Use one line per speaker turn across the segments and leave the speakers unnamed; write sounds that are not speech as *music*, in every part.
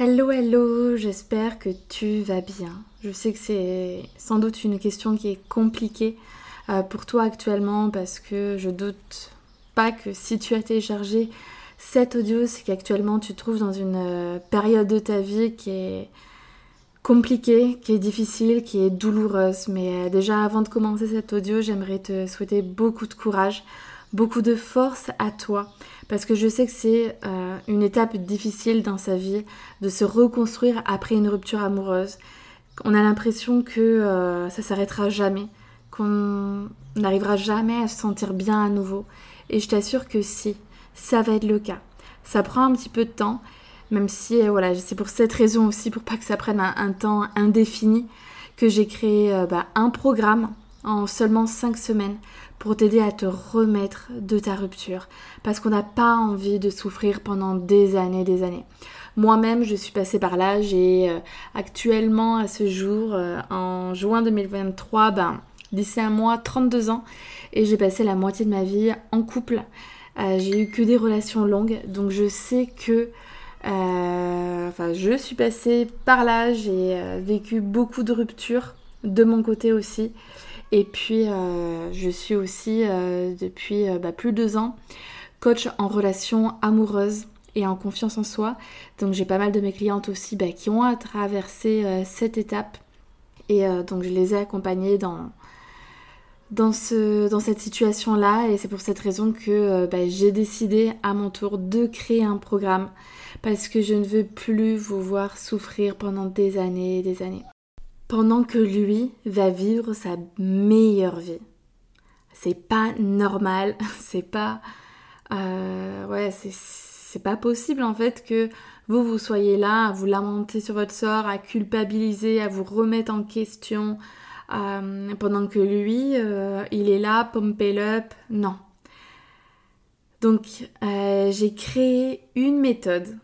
Hello, hello, j'espère que tu vas bien. Je sais que c'est sans doute une question qui est compliquée euh, pour toi actuellement parce que je doute pas que si tu as téléchargé cet audio, c'est qu'actuellement tu te trouves dans une euh, période de ta vie qui est compliquée, qui est difficile, qui est douloureuse. Mais euh, déjà avant de commencer cet audio, j'aimerais te souhaiter beaucoup de courage, beaucoup de force à toi parce que je sais que c'est euh, une étape difficile dans sa vie de se reconstruire après une rupture amoureuse. On a l'impression que euh, ça s'arrêtera jamais, qu'on n'arrivera jamais à se sentir bien à nouveau. Et je t'assure que si, ça va être le cas. Ça prend un petit peu de temps, même si euh, voilà, c'est pour cette raison aussi, pour pas que ça prenne un, temps indéfini, que j'ai créé bah, un programme en seulement 5 semaines pour t'aider à te remettre de ta rupture. Parce qu'on n'a pas envie de souffrir pendant des années, des années. Moi-même, je suis passée par là. J'ai euh, actuellement, à ce jour, euh, en juin 2023, ben, d'ici un mois, 32 ans. Et j'ai passé la moitié de ma vie en couple. Euh, j'ai eu que des relations longues. Donc je sais que... enfin, je suis passée par là. J'ai vécu beaucoup de ruptures de mon côté aussi. Et puis, euh, je suis aussi euh, depuis euh, bah, plus de deux ans coach en relation amoureuse et en confiance en soi. Donc, j'ai pas mal de mes clientes aussi bah, qui ont traversé cette étape. Et donc, je les ai accompagnées dans, dans cette situation-là. Et c'est pour cette raison que bah, j'ai décidé à mon tour de créer un programme parce que je ne veux plus vous voir souffrir pendant des années et des années pendant que lui va vivre sa meilleure vie. C'est pas normal, *laughs* c'est pas. Euh, ouais, c'est pas possible en fait que vous, vous soyez là à vous lamenter sur votre sort, à culpabiliser, à vous remettre en question, euh, pendant que lui, euh, il est là, pump up. Non. Donc, j'ai créé une méthode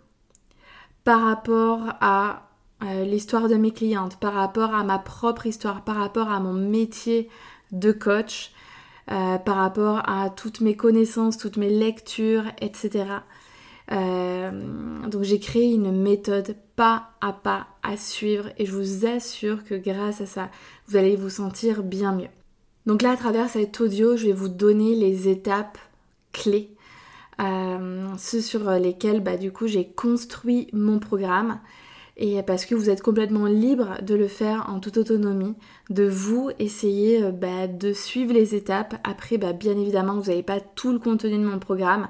par rapport à euh, l'histoire de mes clientes, par rapport à ma propre histoire, par rapport à mon métier de coach, euh, par rapport à toutes mes connaissances, toutes mes lectures, etc. Euh, donc j'ai créé une méthode pas à pas à suivre et je vous assure que grâce à ça, vous allez vous sentir bien mieux. Donc là, à travers cet audio, je vais vous donner les étapes clés, ceux sur lesquels bah, du coup j'ai construit mon programme et parce que vous êtes complètement libre de le faire en toute autonomie, de vous essayer euh, bah, de suivre les étapes. Après, bah, bien évidemment, vous n'avez pas tout le contenu de mon programme,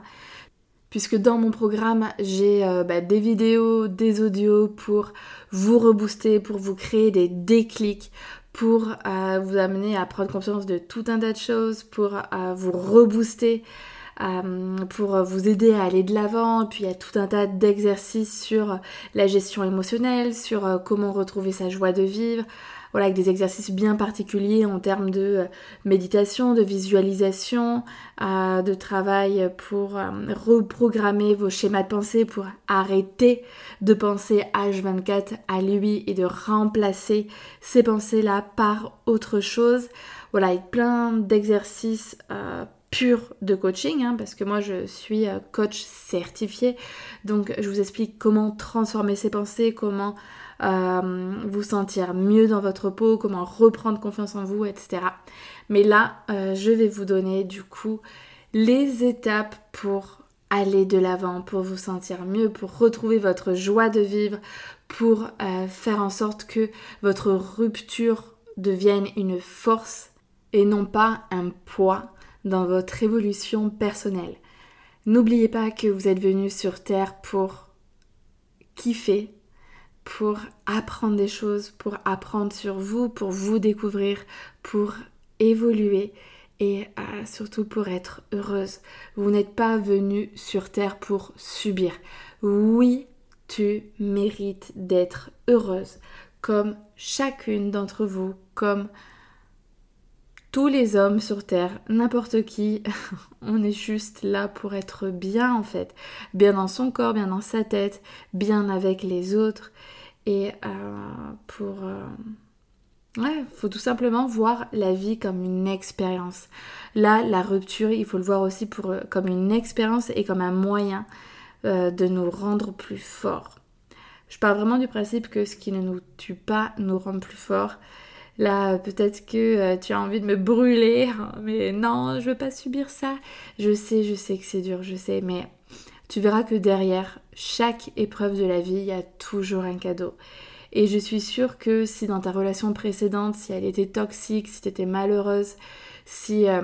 puisque dans mon programme, j'ai euh, bah, des vidéos, des audios pour vous rebooster, pour vous créer des déclics, pour euh, vous amener à prendre conscience de tout un tas de choses, pour vous rebooster pour vous aider à aller de l'avant. Puis il y a tout un tas d'exercices sur la gestion émotionnelle, sur euh, comment retrouver sa joie de vivre. Voilà, avec des exercices bien particuliers en termes de euh, méditation, de visualisation, de travail pour reprogrammer vos schémas de pensée, pour arrêter de penser H24 à lui et de remplacer ces pensées-là par autre chose. Voilà, avec plein d'exercices pur de coaching, hein, parce que moi je suis euh, coach certifié, donc je vous explique comment transformer ses pensées, comment euh, vous sentir mieux dans votre peau, comment reprendre confiance en vous, etc. Mais là, euh, je vais vous donner du coup les étapes pour aller de l'avant, pour vous sentir mieux, pour retrouver votre joie de vivre, pour faire en sorte que votre rupture devienne une force et non pas un poids dans votre évolution personnelle. N'oubliez pas que vous êtes venu sur Terre pour kiffer, pour apprendre des choses, pour apprendre sur vous, pour vous découvrir, pour évoluer et euh, surtout pour être heureuse. Vous n'êtes pas venu sur Terre pour subir. Oui, tu mérites d'être heureuse, comme chacune d'entre vous, comme tous les hommes sur Terre, n'importe qui, *laughs* on est juste là pour être bien en fait, bien dans son corps, bien dans sa tête, bien avec les autres et euh, pour... Euh, Ouais, faut tout simplement voir la vie comme une expérience. Là, la rupture, il faut le voir aussi euh, comme une expérience et comme un moyen de nous rendre plus forts. Je parle vraiment du principe que ce qui ne nous tue pas nous rend plus forts. Là, peut-être que euh, tu as envie de me brûler, hein, mais non, je veux pas subir ça. Je sais, je sais que c'est dur, je sais, mais tu verras que derrière chaque épreuve de la vie, il y a toujours un cadeau. Et je suis sûre que si dans ta relation précédente, si elle était toxique, si tu étais malheureuse, si euh,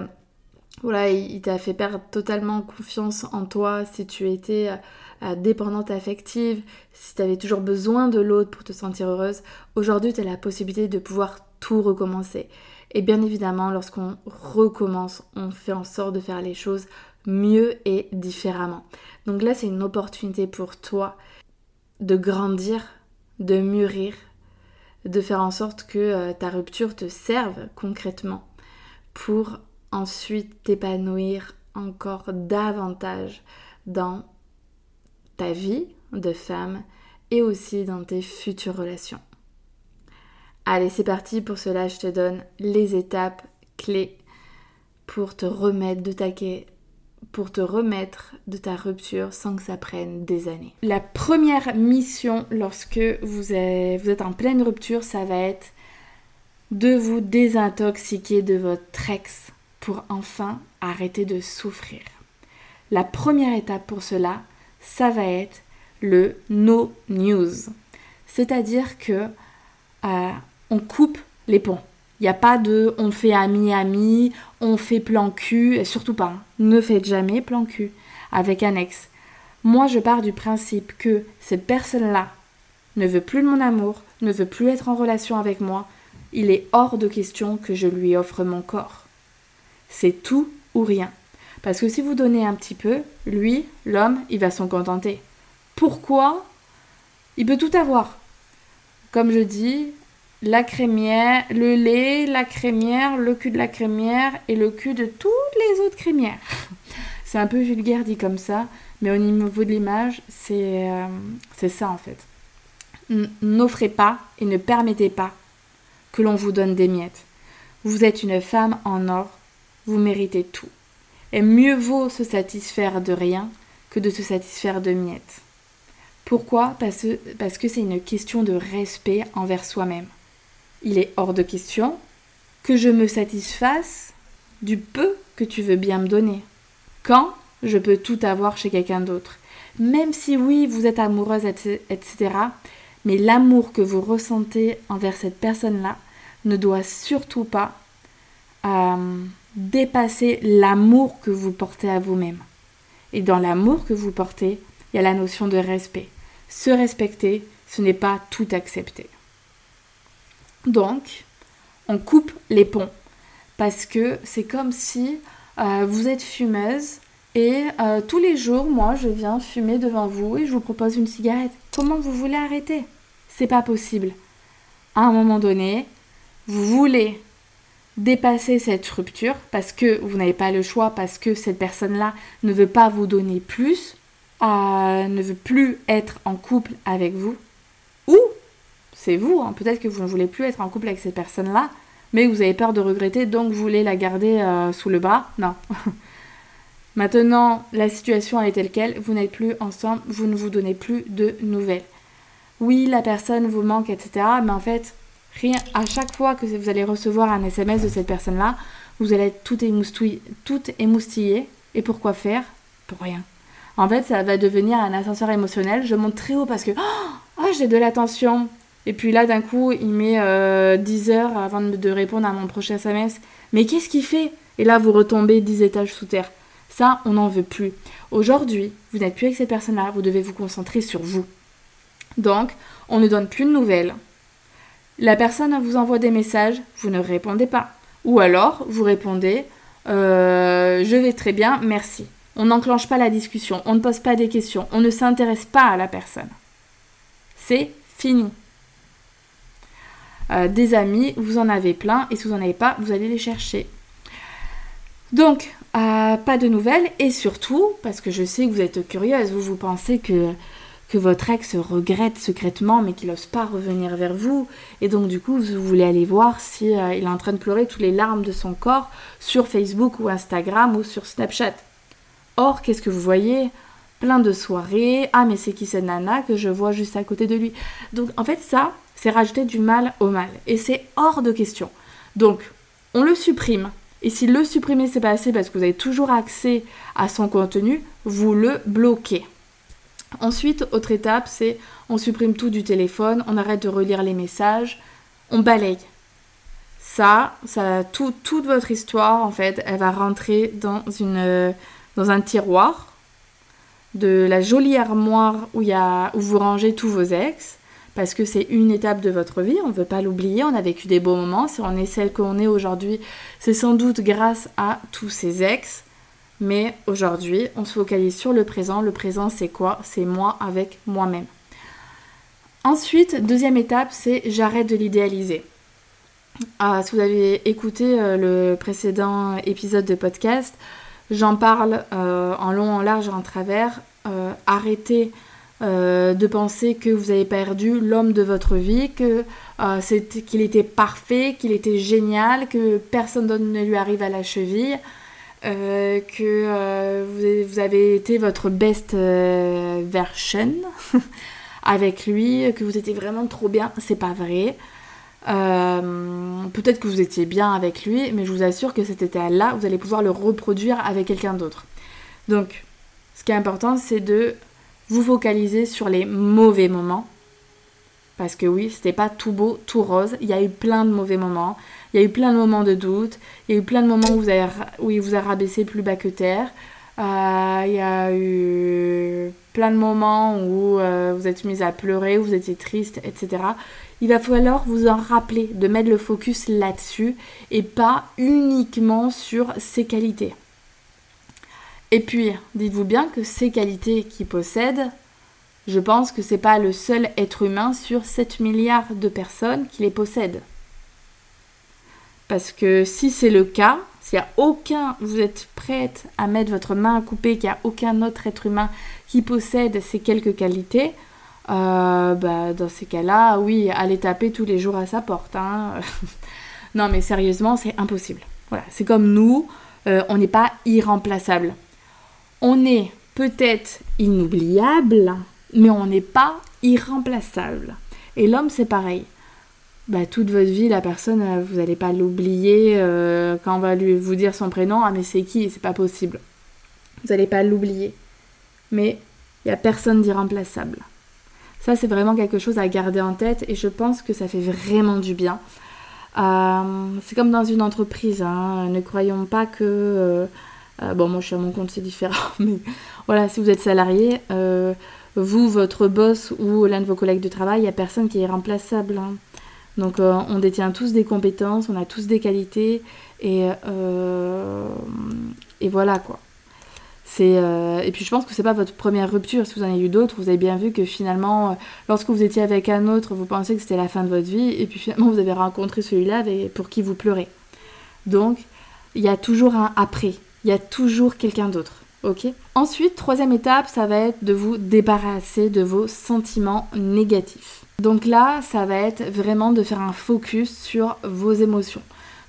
voilà, il, t'a fait perdre totalement confiance en toi, si tu étais euh, dépendante affective, si tu avais toujours besoin de l'autre pour te sentir heureuse, aujourd'hui tu as la possibilité de pouvoir tout recommencer. Et bien évidemment, lorsqu'on recommence, on fait en sorte de faire les choses mieux et différemment. Donc là, c'est une opportunité pour toi de grandir de mûrir, de faire en sorte que euh, ta rupture te serve concrètement pour ensuite t'épanouir encore davantage dans ta vie de femme et aussi dans tes futures relations. Allez, c'est parti. Pour cela, je te donne les étapes clés pour te remettre de taquet pour te remettre de ta rupture sans que ça prenne des années. La première mission lorsque vous êtes, vous êtes en pleine rupture, ça va être de vous désintoxiquer de votre ex pour enfin arrêter de souffrir. La première étape pour cela, ça va être le no news. C'est-à-dire que euh, on coupe les ponts. Il n'y a pas de on fait ami-ami, on fait plan cul, et surtout pas. Hein. Ne faites jamais plan cul avec un ex. Moi, je pars du principe que cette personne-là ne veut plus de mon amour, ne veut plus être en relation avec moi. Il est hors de question que je lui offre mon corps. C'est tout ou rien. Parce que si vous donnez un petit peu, lui, l'homme, il va s'en contenter. Pourquoi? Il peut tout avoir. Comme je dis, la crémière, le lait, la crémière, le cul de la crémière et le cul de toutes les autres crémières. *laughs* C'est un peu vulgaire dit comme ça, mais au niveau de l'image, c'est euh, ça en fait. N'offrez pas et ne permettez pas que l'on vous donne des miettes. Vous êtes une femme en or, vous méritez tout. Et mieux vaut se satisfaire de rien que de se satisfaire de miettes. Pourquoi? Parce que c'est une question de respect envers soi-même il est hors de question que je me satisfasse du peu que tu veux bien me donner. Quand je peux tout avoir chez quelqu'un d'autre. Même si oui, vous êtes amoureuse, etc. Mais l'amour que vous ressentez envers cette personne-là ne doit surtout pas euh, dépasser l'amour que vous portez à vous-même. Et dans l'amour que vous portez, il y a la notion de respect. Se respecter, ce n'est pas tout accepter. Donc, on coupe les ponts. Parce que c'est comme si euh, vous êtes fumeuse et euh, tous les jours, moi, je viens fumer devant vous et je vous propose une cigarette. Comment vous voulez arrêter? C'est pas possible. À un moment donné, vous voulez dépasser cette rupture parce que vous n'avez pas le choix, parce que cette personne-là ne veut pas vous donner plus, euh, ne veut plus être en couple avec vous, ou c'est vous. Hein. Peut-être que vous ne voulez plus être en couple avec cette personne-là, mais vous avez peur de regretter, donc vous voulez la garder euh, sous le bras. Non. *laughs* Maintenant, la situation est telle quelle, vous n'êtes plus ensemble, vous ne vous donnez plus de nouvelles. Oui, la personne vous manque, etc. Mais en fait, rien, à chaque fois que vous allez recevoir un SMS de cette personne-là, vous allez être tout, émoustillé. Et pourquoi faire? Pour rien. En fait, ça va devenir un ascenseur émotionnel. Je monte très haut parce que *gasps* oh, j'ai de l'attention. Et puis là, d'un coup, il met 10 euh, heures avant de répondre à mon prochain SMS. Mais qu'est-ce qu'il fait? Et là, vous retombez 10 étages sous terre. Ça, on n'en veut plus. Aujourd'hui, vous n'êtes plus avec cette personne-là, vous devez vous concentrer sur vous. Donc, on ne donne plus de nouvelles. La personne vous envoie des messages, vous ne répondez pas. Ou alors, vous répondez je vais très bien, merci. On n'enclenche pas la discussion, on ne pose pas des questions, on ne s'intéresse pas à la personne. C'est fini. Des amis, vous en avez plein, et si vous n'en avez pas, vous allez les chercher. Donc, euh, pas de nouvelles et surtout, parce que je sais que vous êtes curieuse, vous vous pensez que, que votre ex regrette secrètement mais qu'il n'ose pas revenir vers vous et donc du coup vous voulez aller voir si euh, il est en train de pleurer toutes les larmes de son corps sur Facebook ou Instagram ou sur Snapchat. Or, qu'est-ce que vous voyez? Plein de soirées. Ah mais c'est qui cette nana que je vois juste à côté de lui? Donc en fait ça, c'est rajouter du mal au mal et c'est hors de question. Donc on le supprime et si le supprimer c'est pas assez parce que vous avez toujours accès à son contenu, vous le bloquez. Ensuite, autre étape, c'est on supprime tout du téléphone, on arrête de relire les messages, on balaye. Ça, ça toute votre histoire, en fait, elle va rentrer dans, dans un tiroir de la jolie armoire où, y où vous rangez tous vos ex parce que c'est une étape de votre vie, on ne veut pas l'oublier, on a vécu des beaux moments, si on est celle qu'on est aujourd'hui, c'est sans doute grâce à tous ces ex, mais aujourd'hui, on se focalise sur le présent. Le présent, c'est quoi? C'est moi avec moi-même. Ensuite, deuxième étape, c'est j'arrête de l'idéaliser. Ah, si vous avez écouté euh, le précédent épisode de podcast, j'en parle euh, en long, en large, en travers. Euh, arrêtez euh, de penser que vous avez perdu l'homme de votre vie, que euh, qu'il était parfait, qu'il était génial, que personne ne lui arrive à la cheville, euh, que vous, avez été votre best version *laughs* avec lui, que vous étiez vraiment trop bien. C'est pas vrai. Peut-être que vous étiez bien avec lui, mais je vous assure que cet état-là, vous allez pouvoir le reproduire avec quelqu'un d'autre. Donc, ce qui est important, c'est de vous focalisez sur les mauvais moments. Parce que oui, c'était pas tout beau, tout rose. Il y a eu plein de mauvais moments. Il y a eu plein de moments de doute. Il y a eu plein de moments où, vous avez, il vous a rabaissé plus bas que terre. Euh, il y a eu plein de moments où euh, vous êtes mis à pleurer, où vous étiez triste, etc. Il va falloir vous en rappeler, de mettre le focus là-dessus et pas uniquement sur ses qualités. Et puis, dites-vous bien que ces qualités qu'il possède, je pense que c'est pas le seul être humain sur 7 milliards de personnes qui les possèdent. Parce que si c'est le cas, s'il n'y a aucun, vous êtes prête à mettre votre main à couper, qu'il n'y a aucun autre être humain qui possède ces quelques qualités, euh, bah, dans ces cas-là, oui, allez taper tous les jours à sa porte. Hein. *laughs* non, mais sérieusement, c'est impossible. Voilà, c'est comme nous, euh, on n'est pas irremplaçable on est peut-être inoubliable, mais on n'est pas irremplaçable. Et l'homme, c'est pareil. Bah, toute votre vie, la personne, euh, vous n'allez pas l'oublier euh, quand on va lui vous dire son prénom. Ah, mais c'est qui? C'est pas possible. Vous n'allez pas l'oublier. Mais il n'y a personne d'irremplaçable. Ça, c'est vraiment quelque chose à garder en tête et je pense que ça fait vraiment du bien. Euh, c'est comme dans une entreprise. Hein. Ne croyons pas que bon, moi je suis à mon compte, c'est différent, *laughs* mais voilà, si vous êtes salarié, euh, vous, votre boss ou l'un de vos collègues de travail, il n'y a personne qui est remplaçable. Hein. Donc euh, on détient tous des compétences, on a tous des qualités, et, et voilà quoi. et puis je pense que c'est pas votre première rupture. Si vous en avez eu d'autres, vous avez bien vu que finalement, lorsque vous étiez avec un autre, vous pensez que c'était la fin de votre vie, et puis finalement *laughs* vous avez rencontré celui-là pour qui vous pleurez. Donc il y a toujours un après il y a toujours quelqu'un d'autre. Ok? Ensuite, troisième étape, ça va être de vous débarrasser de vos sentiments négatifs. Donc là, ça va être vraiment de faire un focus sur vos émotions,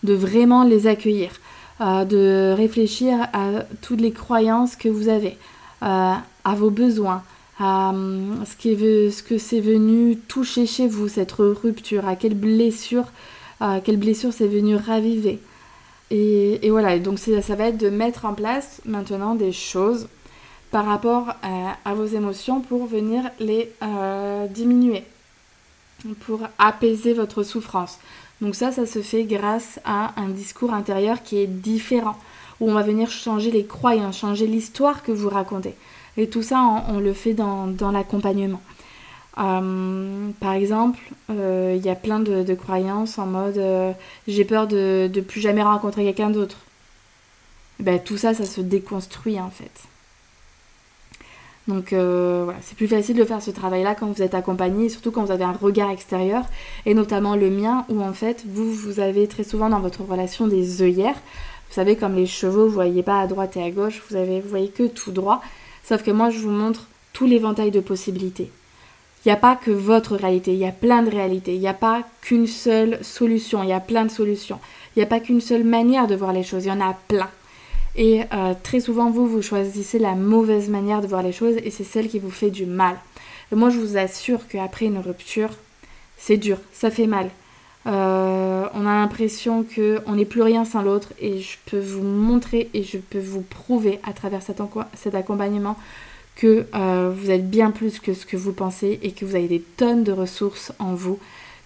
de vraiment les accueillir, euh, de réfléchir à toutes les croyances que vous avez, euh, à vos besoins, à euh, ce, que c'est venu toucher chez vous, cette rupture, à quelle blessure, à quelle blessure c'est venu raviver. Et, voilà, donc ça va être de mettre en place maintenant des choses par rapport à, vos émotions pour venir les euh, diminuer, pour apaiser votre souffrance. Donc ça, ça se fait grâce à un discours intérieur qui est différent, où on va venir changer les croyances, changer l'histoire que vous racontez. Et tout ça, on, le fait dans l'accompagnement. Euh, par exemple, euh, il y a plein de, croyances en mode euh, j'ai peur de, plus jamais rencontrer quelqu'un d'autre. ben, tout ça, ça se déconstruit en fait. Donc voilà, c'est plus facile de faire ce travail-là quand vous êtes accompagné, surtout quand vous avez un regard extérieur, et notamment le mien, où en fait, vous, vous avez très souvent dans votre relation des œillères. Vous savez, comme les chevaux, vous voyez pas à droite et à gauche, vous, avez, vous voyez que tout droit. Sauf que moi, je vous montre tout l'éventail de possibilités. Il n'y a pas que votre réalité, il y a plein de réalités. Il n'y a pas qu'une seule solution, il y a plein de solutions. Il n'y a pas qu'une seule manière de voir les choses, il y en a plein. Et euh, très souvent, vous, vous choisissez la mauvaise manière de voir les choses et c'est celle qui vous fait du mal. Moi, je vous assure qu'après une rupture, c'est dur, ça fait mal. Euh, on a l'impression qu'on n'est plus rien sans l'autre et je peux vous montrer et je peux vous prouver à travers cet accompagnement que euh, vous êtes bien plus que ce que vous pensez et que vous avez des tonnes de ressources en vous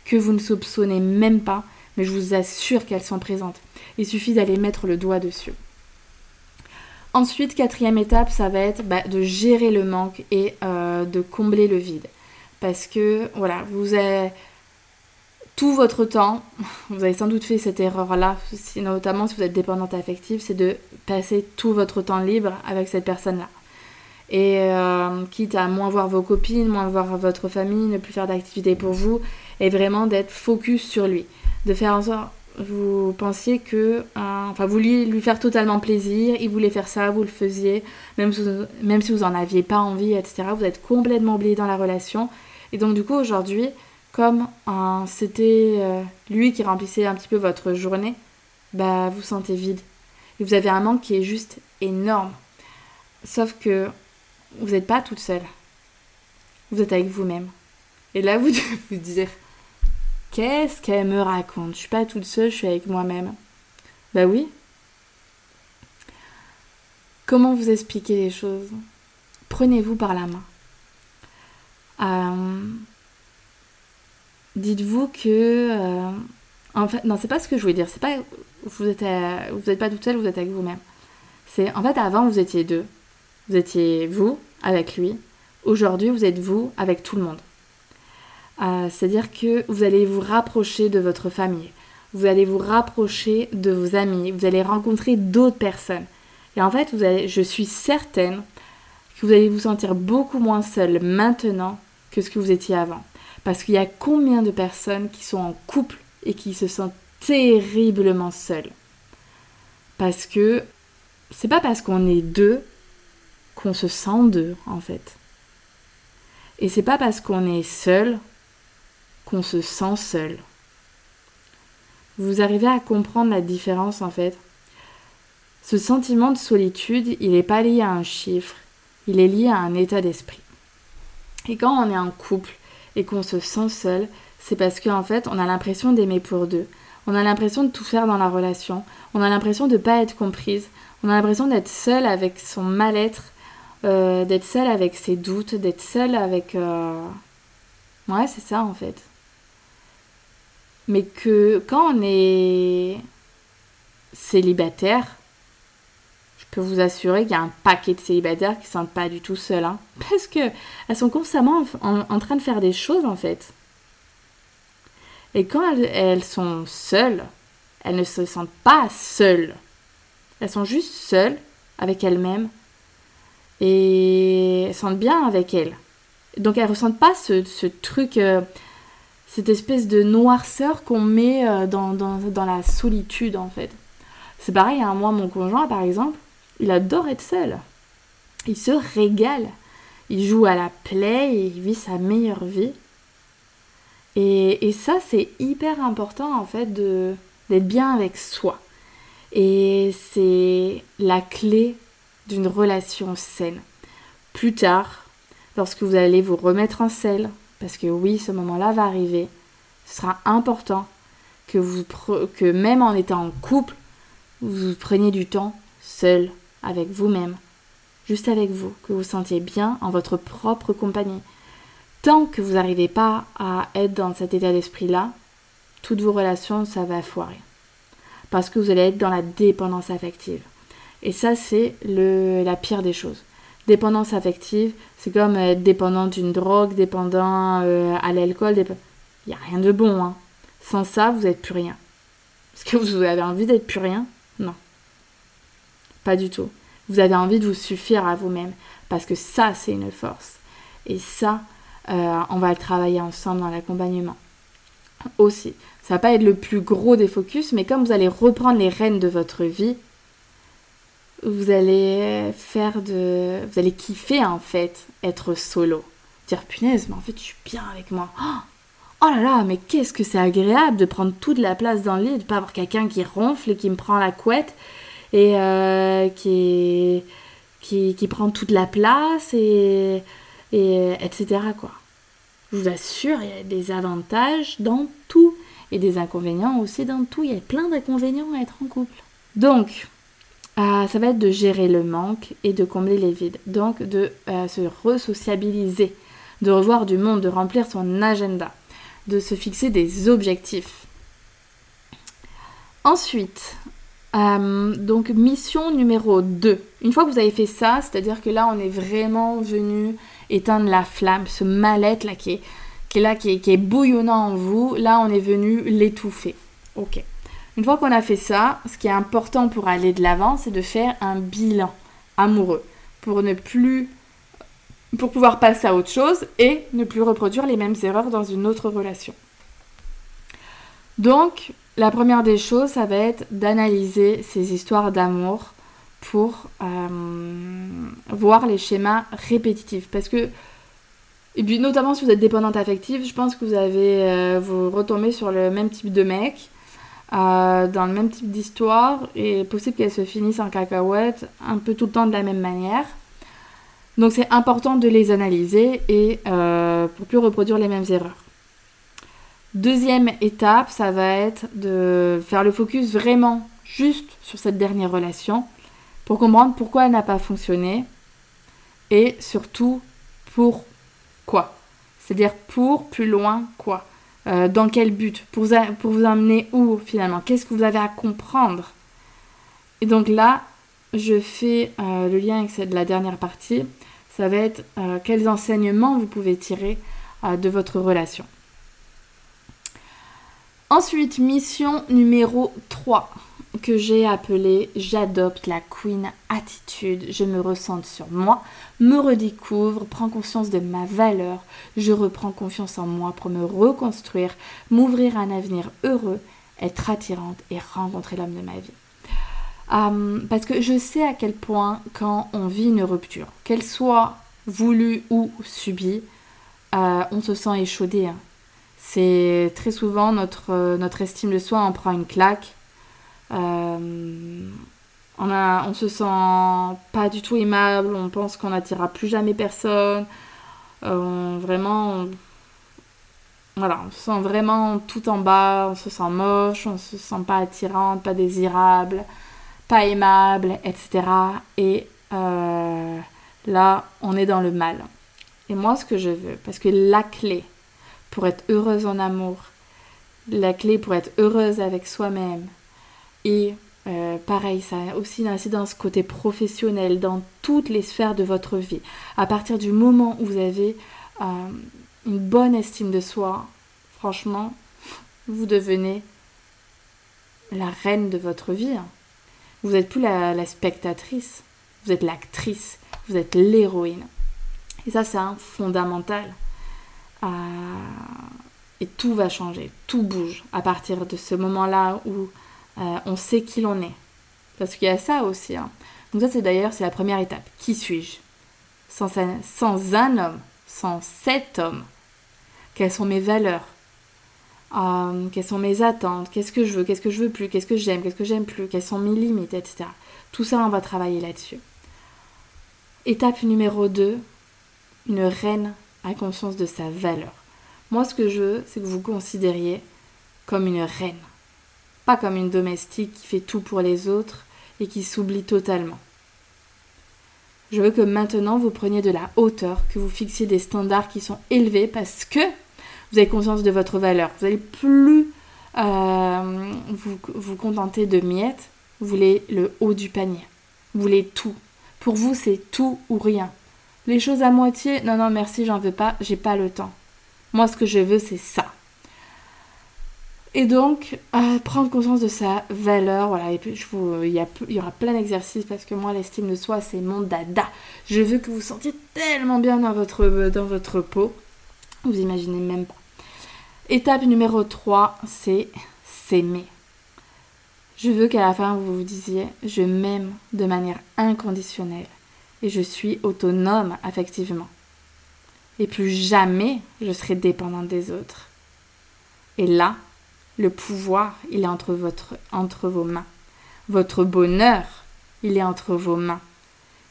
que vous ne soupçonnez même pas, mais je vous assure qu'elles sont présentes. Il suffit d'aller mettre le doigt dessus. Ensuite, quatrième étape, ça va être bah, de gérer le manque et euh, de combler le vide. Parce que, voilà, vous avez tout votre temps, *laughs* vous avez sans doute fait cette erreur-là, notamment si vous êtes dépendante affective, c'est de passer tout votre temps libre avec cette personne-là. Et euh, quitte à moins voir vos copines, moins voir votre famille, ne plus faire d'activités pour vous, et vraiment d'être focus sur lui. De faire en sorte, vous pensiez que, euh, enfin, vous lui faire totalement plaisir, il voulait faire ça, vous le faisiez, même si, même si vous en aviez pas envie, etc. Vous êtes complètement oublié dans la relation. Et donc, du coup, aujourd'hui, comme euh, c'était lui qui remplissait un petit peu votre journée, bah, vous sentez vide. Et vous avez un manque qui est juste énorme. Sauf que vous n'êtes pas toute seule. Vous êtes avec vous-même. Et là, *laughs* vous devez vous dire Qu'est-ce qu'elle me raconte? Je suis pas toute seule, je suis avec moi-même. Bah oui. Comment vous expliquer les choses? Prenez-vous par la main. Euh, dites-vous que. Euh, en fait, non, c'est pas ce que je voulais dire. C'est pas. Vous êtes, vous n'êtes pas toute seule, vous êtes avec vous-même. C'est. En fait, avant, vous étiez deux. Vous étiez vous avec lui. Aujourd'hui, vous êtes vous avec tout le monde. Euh, c'est-à-dire que vous allez vous rapprocher de votre famille. Vous allez vous rapprocher de vos amis. Vous allez rencontrer d'autres personnes. Et en fait, je suis certaine que vous allez vous sentir beaucoup moins seul maintenant que ce que vous étiez avant. Parce qu'il y a combien de personnes qui sont en couple et qui se sentent terriblement seules? Parce que c'est pas parce qu'on est deux qu'on se sent deux, en fait. Et c'est pas parce qu'on est seul qu'on se sent seul. Vous arrivez à comprendre la différence, en fait. Ce sentiment de solitude, il n'est pas lié à un chiffre, il est lié à un état d'esprit. Et quand on est en couple et qu'on se sent seul, c'est parce qu'en fait, on a l'impression d'aimer pour deux. On a l'impression de tout faire dans la relation. On a l'impression de ne pas être comprise. On a l'impression d'être seul avec son mal-être euh, d'être seule avec ses doutes, d'être seule avec... Euh, ouais, c'est ça en fait. Mais que quand on est célibataire, je peux vous assurer qu'il y a un paquet de célibataires qui ne sentent pas du tout seuls. Hein, *laughs* parce qu'elles sont constamment en, train de faire des choses en fait. Et quand elles sont seules, elles ne se sentent pas seules. Elles sont juste seules avec elles-mêmes et sentent bien avec elle. Donc elles ressentent pas ce, ce truc, euh, cette espèce de noirceur qu'on met euh, dans, dans, dans, la solitude en fait. C'est pareil, hein, moi mon conjoint par exemple, il adore être seul. Il se régale. Il joue à la play et il vit sa meilleure vie. Et, et ça c'est hyper important en fait d'être bien avec soi. Et c'est la clé d'une relation saine. Plus tard, lorsque vous allez vous remettre en selle, parce que oui, ce moment-là va arriver, ce sera important que, vous que même en étant en couple, vous preniez du temps seul, avec vous-même, juste avec vous, que vous sentiez bien en votre propre compagnie. Tant que vous n'arrivez pas à être dans cet état d'esprit-là, toutes vos relations, ça va foirer. Parce que vous allez être dans la dépendance affective. Et ça, c'est la pire des choses. Dépendance affective, c'est comme être dépendant d'une drogue, dépendant euh, à l'alcool. Il n'y a rien de bon. Hein. Sans ça, vous n'êtes plus rien. Est-ce que vous avez envie d'être plus rien? Non. Pas du tout. Vous avez envie de vous suffire à vous-même. Parce que ça, c'est une force. Et ça, euh, on va le travailler ensemble dans l'accompagnement. Aussi. Ça va pas être le plus gros des focus, mais comme vous allez reprendre les rênes de votre vie, vous allez faire de. Vous allez kiffer en fait être solo. Dire punaise, mais en fait je suis bien avec moi. Oh là là, mais qu'est-ce que c'est agréable de prendre toute la place dans le lit, de pas avoir quelqu'un qui ronfle et qui me prend la couette et euh, qui, qui, qui, prend toute la place et, et etc. quoi. Je vous assure, il y a des avantages dans tout et des inconvénients aussi dans tout. Il y a plein d'inconvénients à être en couple. Donc, euh, ça va être de gérer le manque et de combler les vides. Donc, de euh, se resociabiliser, de revoir du monde, de remplir son agenda, de se fixer des objectifs. Ensuite, euh, donc mission numéro 2. Une fois que vous avez fait ça, c'est-à-dire que là on est vraiment venu éteindre la flamme, ce mal-être là qui est, qui est là, qui est, qui est bouillonnant en vous, là on est venu l'étouffer. Ok. Une fois qu'on a fait ça, ce qui est important pour aller de l'avant, c'est de faire un bilan amoureux pour ne plus pour pouvoir passer à autre chose et ne plus reproduire les mêmes erreurs dans une autre relation. Donc, la première des choses, ça va être d'analyser ces histoires d'amour pour euh, voir les schémas répétitifs. Parce que, et puis notamment si vous êtes dépendante affective, je pense que vous avez, euh, vous retombez sur le même type de mec, euh, dans le même type d'histoire, et possible qu'elles se finissent en cacahuète un peu tout le temps de la même manière. Donc c'est important de les analyser et euh, pour plus reproduire les mêmes erreurs. Deuxième étape, ça va être de faire le focus vraiment juste sur cette dernière relation pour comprendre pourquoi elle n'a pas fonctionné et surtout pourquoi. C'est-à-dire pour plus loin quoi? Euh, dans quel but pour, vous amener où finalement? Qu'est-ce que vous avez à comprendre? Et donc là, je fais euh, le lien avec la dernière partie. Ça va être euh, quels enseignements vous pouvez tirer de votre relation? Ensuite, mission numéro 3 que j'ai appelée J'adopte la Queen Attitude. Je me ressente sur moi, me redécouvre, prends conscience de ma valeur, je reprends confiance en moi pour me reconstruire, m'ouvrir à un avenir heureux, être attirante et rencontrer l'homme de ma vie. Euh, parce que je sais à quel point quand on vit une rupture, qu'elle soit voulue ou subie, euh, on se sent échaudé. Hein. C'est très souvent notre, euh, notre estime de soi en prend une claque. On, a, on se sent pas du tout aimable, on pense qu'on n'attirera plus jamais personne. vraiment, voilà, on se sent vraiment tout en bas, on se sent moche, on se sent pas attirante, pas désirable pas aimable, etc. Et euh, là, on est dans le mal. Et moi, ce que je veux, parce que la clé pour être heureuse en amour, la clé pour être heureuse avec soi-même, et euh, pareil, ça a aussi une incidence côté professionnel dans toutes les sphères de votre vie. À partir du moment où vous avez euh, une bonne estime de soi, franchement, vous devenez la reine de votre vie. Hein. Vous n'êtes plus la, spectatrice, vous êtes l'actrice, vous êtes l'héroïne. Et ça, c'est un fondamental. Euh, et tout va changer, tout bouge à partir de ce moment-là où euh, on sait qui l'on est. Parce qu'il y a ça aussi. Hein. Donc ça, c'est d'ailleurs, c'est la première étape. Qui suis-je? Sans, un homme, sans cet homme, quelles sont mes valeurs? Euh, quelles sont mes attentes, qu'est-ce que je veux, qu'est-ce que je veux plus, qu'est-ce que j'aime, qu'est-ce que j'aime plus, quelles sont mes limites, etc. Tout ça, on va travailler là-dessus. Étape numéro 2, une reine a conscience de sa valeur. Moi, ce que je veux, c'est que vous considériez comme une reine, pas comme une domestique qui fait tout pour les autres et qui s'oublie totalement. Je veux que maintenant vous preniez de la hauteur, que vous fixiez des standards qui sont élevés parce que vous avez conscience de votre valeur. Vous n'allez plus euh, vous, vous contenter de miettes, vous voulez le haut du panier. Vous voulez tout. Pour vous, c'est tout ou rien. Les choses à moitié, non, non, merci, j'en veux pas, j'ai pas le temps. Moi, ce que je veux, c'est ça. Et donc, euh, prendre conscience de sa valeur, voilà, vous, il, y y aura plein d'exercices parce que moi, l'estime de soi, c'est mon dada. Je veux que vous sentiez tellement bien dans votre, dans votre peau. Vous imaginez même pas. Étape numéro 3, c'est s'aimer. Je veux qu'à la fin, vous vous disiez, je m'aime de manière inconditionnelle et je suis autonome affectivement. Et plus jamais je serai dépendante des autres. Et là, le pouvoir, il est entre, vos mains. Votre bonheur, il est entre vos mains.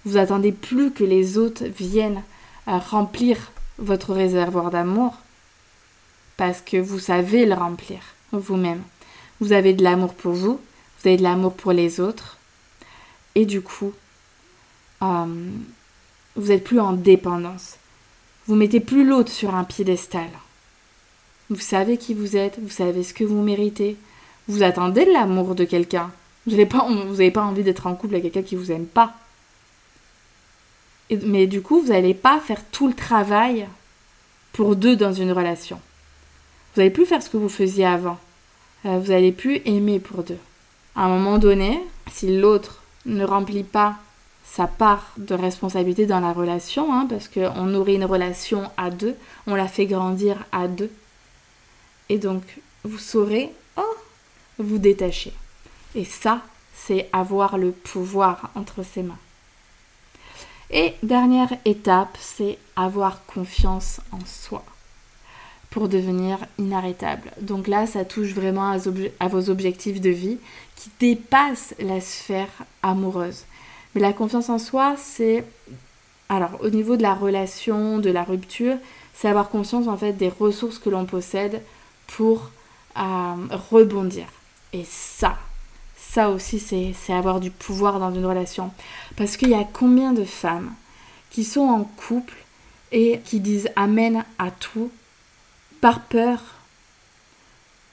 Vous attendez plus que les autres viennent remplir votre réservoir d'amour parce que vous savez le remplir vous-même. Vous avez de l'amour pour vous, vous avez de l'amour pour les autres et du coup, euh, vous n'êtes plus en dépendance. Vous mettez plus l'autre sur un piédestal. Vous savez qui vous êtes, vous savez ce que vous méritez. Vous attendez l'amour de quelqu'un. Vous n'avez pas, pas envie d'être en couple avec quelqu'un qui vous aime pas. mais du coup, vous n'allez pas faire tout le travail pour deux dans une relation. Vous n'allez plus faire ce que vous faisiez avant. Euh, vous n'allez plus aimer pour deux. À un moment donné, si l'autre ne remplit pas sa part de responsabilité dans la relation, hein, parce qu'on nourrit une relation à deux, on la fait grandir à deux. Et donc, vous saurez, oh, vous détacher. Et ça, c'est avoir le pouvoir entre ses mains. Et dernière étape, c'est avoir confiance en soi pour devenir inarrêtable. Donc là, ça touche vraiment à, à vos objectifs de vie qui dépassent la sphère amoureuse. Mais la confiance en soi, c'est... Alors, au niveau de la relation, de la rupture, c'est avoir conscience en fait des ressources que l'on possède pour euh, rebondir. Et ça, ça aussi, c'est avoir du pouvoir dans une relation. Parce qu'il y a combien de femmes qui sont en couple et qui disent Amen à tout par peur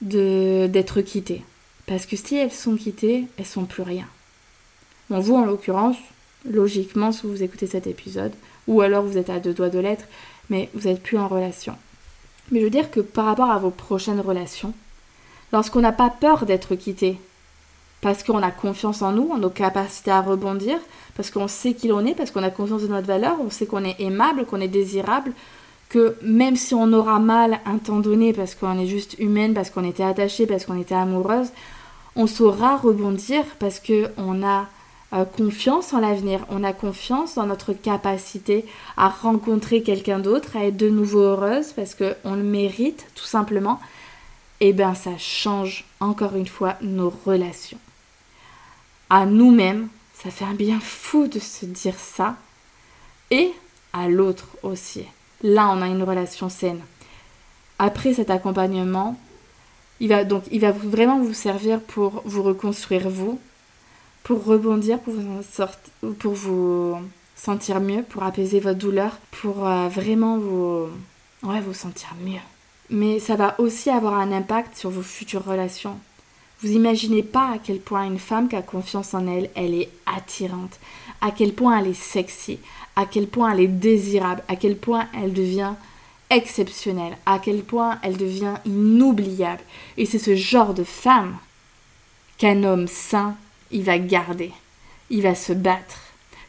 d'être quittées? Parce que si elles sont quittées, elles sont plus rien. Bon, vous, en l'occurrence, logiquement, si vous écoutez cet épisode, ou alors vous êtes à deux doigts de l'être, mais vous n'êtes plus en relation. Mais je veux dire que par rapport à vos prochaines relations, lorsqu'on n'a pas peur d'être quitté, parce qu'on a confiance en nous, en nos capacités à rebondir, parce qu'on sait qui l'on est, parce qu'on a confiance de notre valeur, on sait qu'on est aimable, qu'on est désirable, que même si on aura mal un temps donné, parce qu'on est juste humaine, parce qu'on était attaché, parce qu'on était amoureuse, on saura rebondir parce qu'on a euh, confiance en l'avenir, on a confiance dans notre capacité à rencontrer quelqu'un d'autre, à être de nouveau heureuse parce qu'on le mérite tout simplement, et eh bien ça change encore une fois nos relations. À nous-mêmes, ça fait un bien fou de se dire ça, et à l'autre aussi. Là, on a une relation saine. Après cet accompagnement, il va donc il va vraiment vous servir pour vous reconstruire vous, pour rebondir, pour vous, pour vous sentir mieux, pour apaiser votre douleur, pour euh, vraiment vous, ouais, vous sentir mieux. Mais ça va aussi avoir un impact sur vos futures relations. Vous imaginez pas à quel point une femme qui a confiance en elle, elle est attirante, à quel point elle est sexy, à quel point elle est désirable, à quel point elle devient exceptionnelle, à quel point elle devient inoubliable. Et c'est ce genre de femme qu'un homme sain il va garder, il va se battre.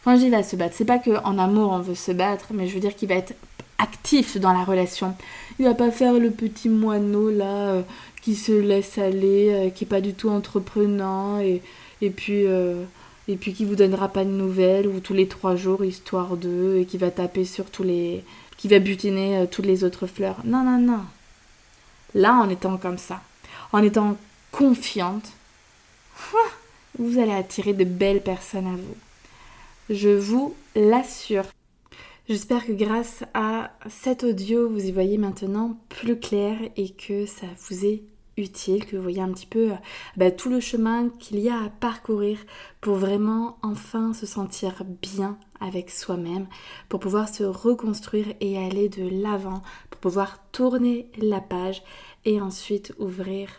Quand je dis va se battre, c'est pas qu'en amour on veut se battre, mais je veux dire qu'il va être actif dans la relation. Il va pas faire le petit moineau là euh, qui se laisse aller, euh, qui est pas du tout entreprenant et, et puis euh, et puis qui vous donnera pas de nouvelles ou tous les trois jours histoire d'eux et qui va taper sur tous les qui va butiner toutes les autres fleurs. Non non non. Là en étant comme ça, en étant confiante, *laughs* vous allez attirer de belles personnes à vous. Je vous l'assure. J'espère que grâce à cet audio, vous y voyez maintenant plus clair et que ça vous est utile, que vous voyez un petit peu euh, bah, tout le chemin qu'il y a à parcourir pour vraiment enfin se sentir bien avec soi-même, pour pouvoir se reconstruire et aller de l'avant, pour pouvoir tourner la page et ensuite ouvrir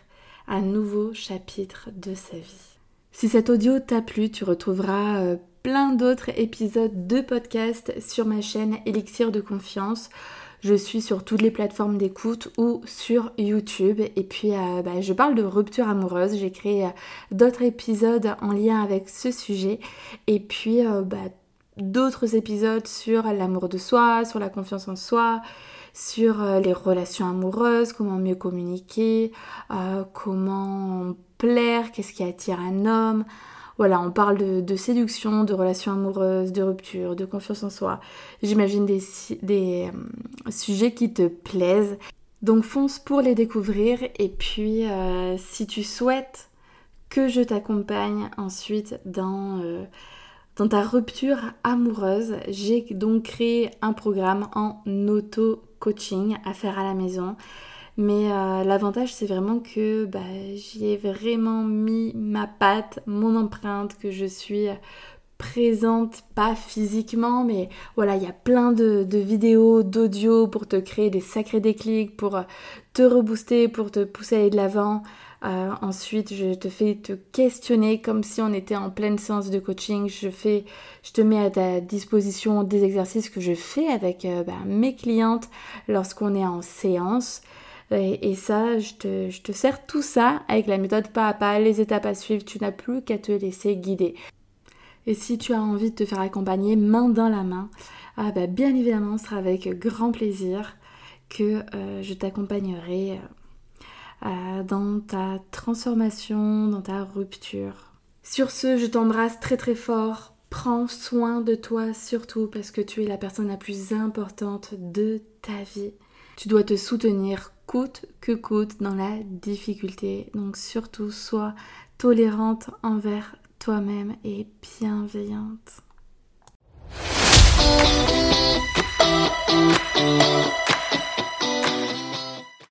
un nouveau chapitre de sa vie. Si cet audio t'a plu, tu retrouveras euh, plein d'autres épisodes de podcast sur ma chaîne Elixir de confiance. Je suis sur toutes les plateformes d'écoute ou sur YouTube. Et puis, euh, bah, je parle de rupture amoureuse. J'ai créé euh, d'autres épisodes en lien avec ce sujet. Et puis, bah, d'autres épisodes sur l'amour de soi, sur la confiance en soi, sur les relations amoureuses, comment mieux communiquer, comment plaire, qu'est-ce qui attire un homme. Voilà, on parle de, séduction, de relations amoureuses, de rupture, de confiance en soi. J'imagine des, euh, sujets qui te plaisent. Donc fonce pour les découvrir et puis euh, si tu souhaites que je t'accompagne ensuite dans, euh, dans ta rupture amoureuse, j'ai donc créé un programme en auto-coaching à faire à la maison. Mais euh, l'avantage, c'est vraiment que bah, j'y ai vraiment mis ma patte, mon empreinte, que je suis présente, pas physiquement, mais voilà, il y a plein de, vidéos, d'audio pour te créer des sacrés déclics, pour euh, te rebooster, pour te pousser à aller de l'avant. Euh, ensuite, je te fais te questionner comme si on était en pleine séance de coaching. Je te mets à ta disposition des exercices que je fais avec bah, mes clientes lorsqu'on est en séance. Et, ça, je te, sers tout ça avec la méthode pas à pas, les étapes à suivre. Tu n'as plus qu'à te laisser guider. Et si tu as envie de te faire accompagner main dans la main, ah bah, bien évidemment, ce sera avec grand plaisir que euh, je t'accompagnerai euh, euh, dans ta transformation, dans ta rupture. Sur ce, je t'embrasse très très fort. Prends soin de toi surtout parce que tu es la personne la plus importante de ta vie. Tu dois te soutenir coûte que coûte dans la difficulté. Donc surtout, sois tolérante envers toi-même et bienveillante.